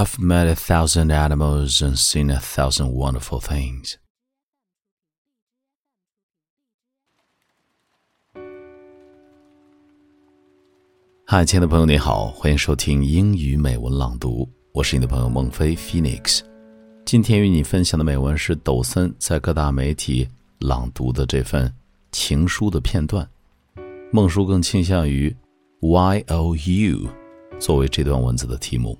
I've met a thousand animals and seen a thousand wonderful things. 嗨，亲爱的朋友，你好，欢迎收听英语美文朗读，我是你的朋友孟非 Phoenix。今天与你分享的美文是抖森在各大媒体朗读的这份情书的片段。孟叔更倾向于 Y O U 作为这段文字的题目。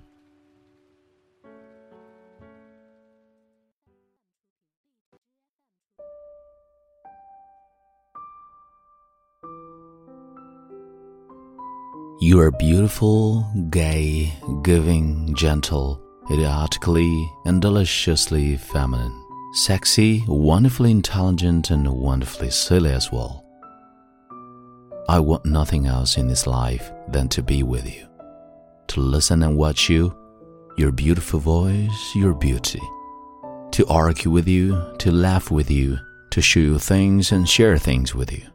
You are beautiful, gay, giving, gentle, idiotically and deliciously feminine, sexy, wonderfully intelligent, and wonderfully silly as well. I want nothing else in this life than to be with you, to listen and watch you, your beautiful voice, your beauty, to argue with you, to laugh with you, to show you things and share things with you,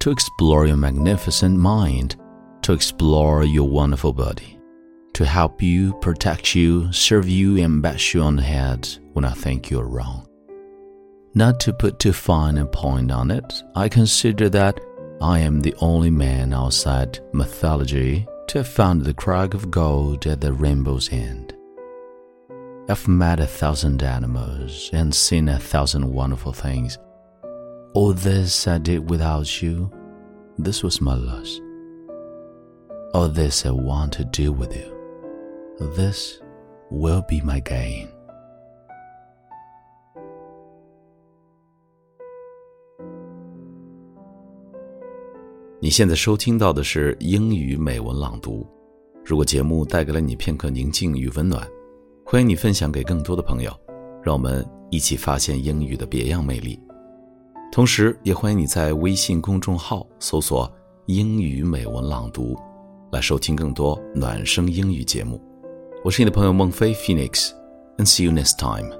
to explore your magnificent mind to explore your wonderful body, to help you, protect you, serve you, and bash you on the head when I think you're wrong. Not to put too fine a point on it, I consider that I am the only man outside mythology to have found the crag of gold at the rainbow's end. I've met a thousand animals and seen a thousand wonderful things. All this I did without you. This was my loss. All this I want to do with you. This will be my gain. 你现在收听到的是英语美文朗读。如果节目带给了你片刻宁静与温暖，欢迎你分享给更多的朋友，让我们一起发现英语的别样魅力。同时，也欢迎你在微信公众号搜索“英语美文朗读”。来收听更多暖声英语节目。我是你的朋友孟非 Phoenix，and see you next time。